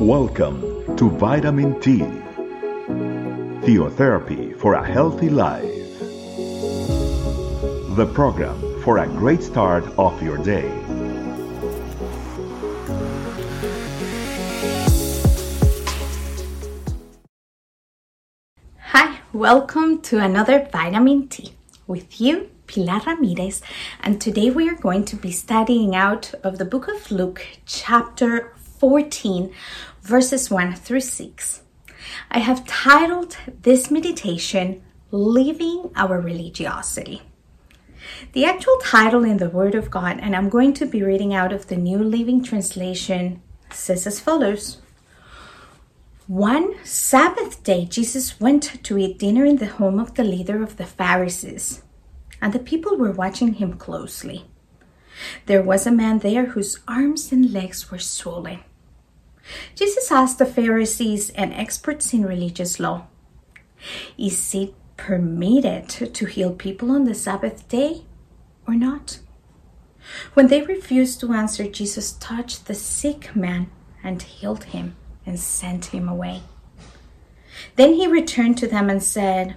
Welcome to Vitamin T, Theotherapy for a Healthy Life. The program for a great start of your day. Hi, welcome to another Vitamin T with you, Pilar Ramirez, and today we are going to be studying out of the book of Luke, chapter 14, verses 1 through 6. I have titled this meditation, Leaving Our Religiosity. The actual title in the Word of God, and I'm going to be reading out of the New Living Translation, says as follows. One Sabbath day, Jesus went to eat dinner in the home of the leader of the Pharisees, and the people were watching him closely. There was a man there whose arms and legs were swollen. Jesus asked the Pharisees and experts in religious law Is it permitted to heal people on the Sabbath day or not? When they refused to answer, Jesus touched the sick man and healed him and sent him away. Then he returned to them and said,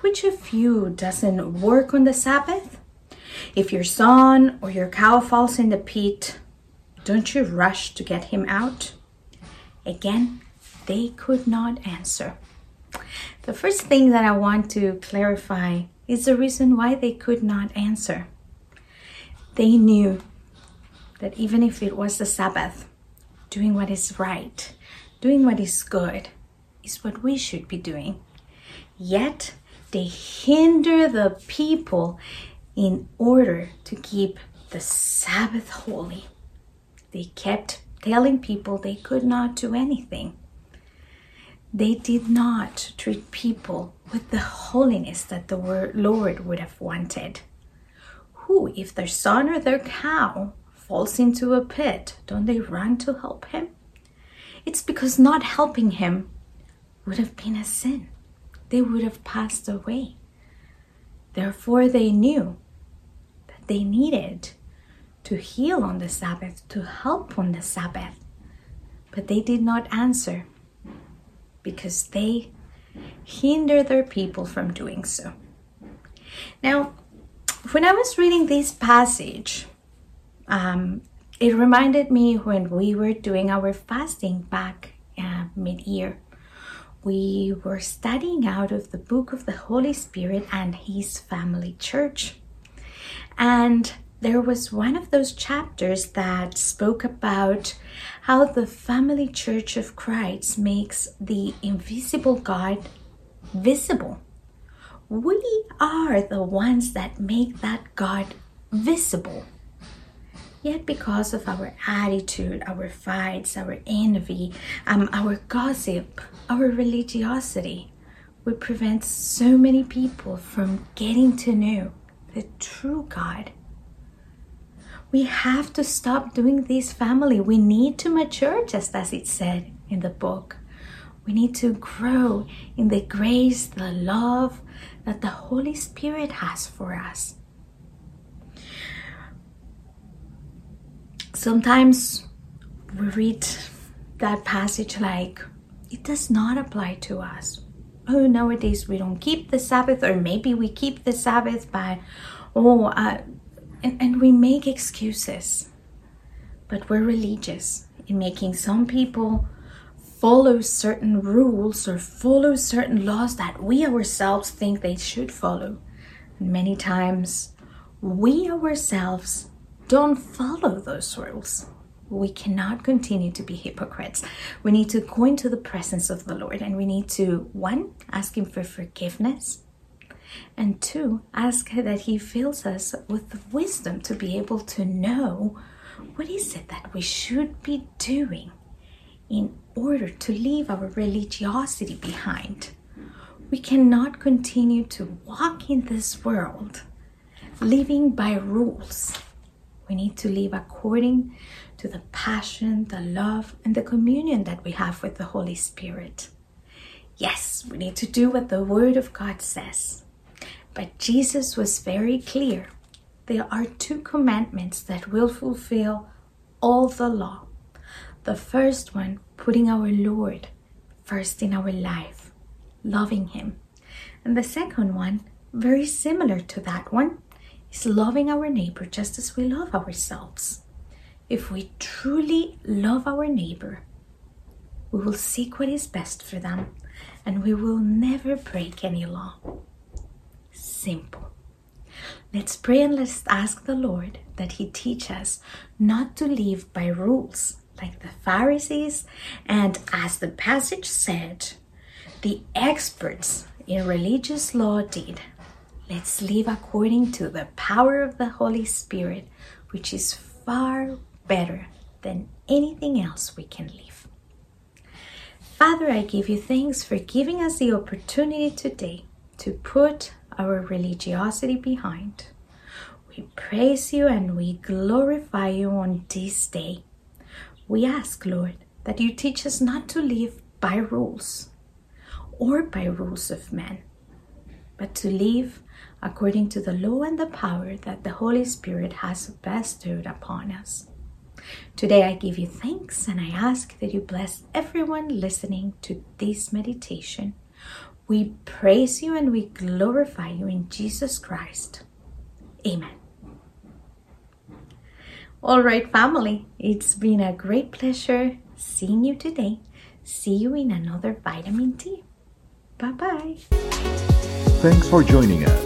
Which of you doesn't work on the Sabbath? If your son or your cow falls in the pit, don't you rush to get him out? Again, they could not answer. The first thing that I want to clarify is the reason why they could not answer. They knew that even if it was the Sabbath, doing what is right, doing what is good, is what we should be doing. Yet they hinder the people in order to keep the Sabbath holy. They kept telling people they could not do anything. They did not treat people with the holiness that the Lord would have wanted. Who, if their son or their cow falls into a pit, don't they run to help him? It's because not helping him would have been a sin. They would have passed away. Therefore, they knew they needed to heal on the Sabbath, to help on the Sabbath. But they did not answer because they hinder their people from doing so. Now, when I was reading this passage, um, it reminded me when we were doing our fasting back uh, mid year. We were studying out of the book of the Holy Spirit and His family church. And there was one of those chapters that spoke about how the family church of Christ makes the invisible God visible. We are the ones that make that God visible. Yet, because of our attitude, our fights, our envy, um, our gossip, our religiosity, we prevent so many people from getting to know the true God we have to stop doing this, family. We need to mature, just as it said in the book. We need to grow in the grace, the love that the Holy Spirit has for us. Sometimes we read that passage like, it does not apply to us. Oh, nowadays we don't keep the Sabbath, or maybe we keep the Sabbath, but oh, uh, and, and we make excuses, but we're religious in making some people follow certain rules or follow certain laws that we ourselves think they should follow. And many times, we ourselves don't follow those rules. We cannot continue to be hypocrites. We need to go into the presence of the Lord and we need to, one, ask Him for forgiveness and two, ask that He fills us with the wisdom to be able to know what is it that we should be doing in order to leave our religiosity behind. We cannot continue to walk in this world living by rules. We need to live according to the passion, the love, and the communion that we have with the Holy Spirit. Yes, we need to do what the Word of God says. But Jesus was very clear. There are two commandments that will fulfill all the law. The first one, putting our Lord first in our life, loving Him. And the second one, very similar to that one, is loving our neighbor just as we love ourselves. If we truly love our neighbor, we will seek what is best for them and we will never break any law. Simple. Let's pray and let's ask the Lord that He teach us not to live by rules like the Pharisees and, as the passage said, the experts in religious law did. Let's live according to the power of the Holy Spirit, which is far better than anything else we can live. Father, I give you thanks for giving us the opportunity today to put our religiosity behind. We praise you and we glorify you on this day. We ask, Lord, that you teach us not to live by rules or by rules of men, but to live according to the law and the power that the Holy Spirit has bestowed upon us. Today I give you thanks and I ask that you bless everyone listening to this meditation. We praise you and we glorify you in Jesus Christ. Amen. All right, family, it's been a great pleasure seeing you today. See you in another vitamin T. Bye bye. Thanks for joining us.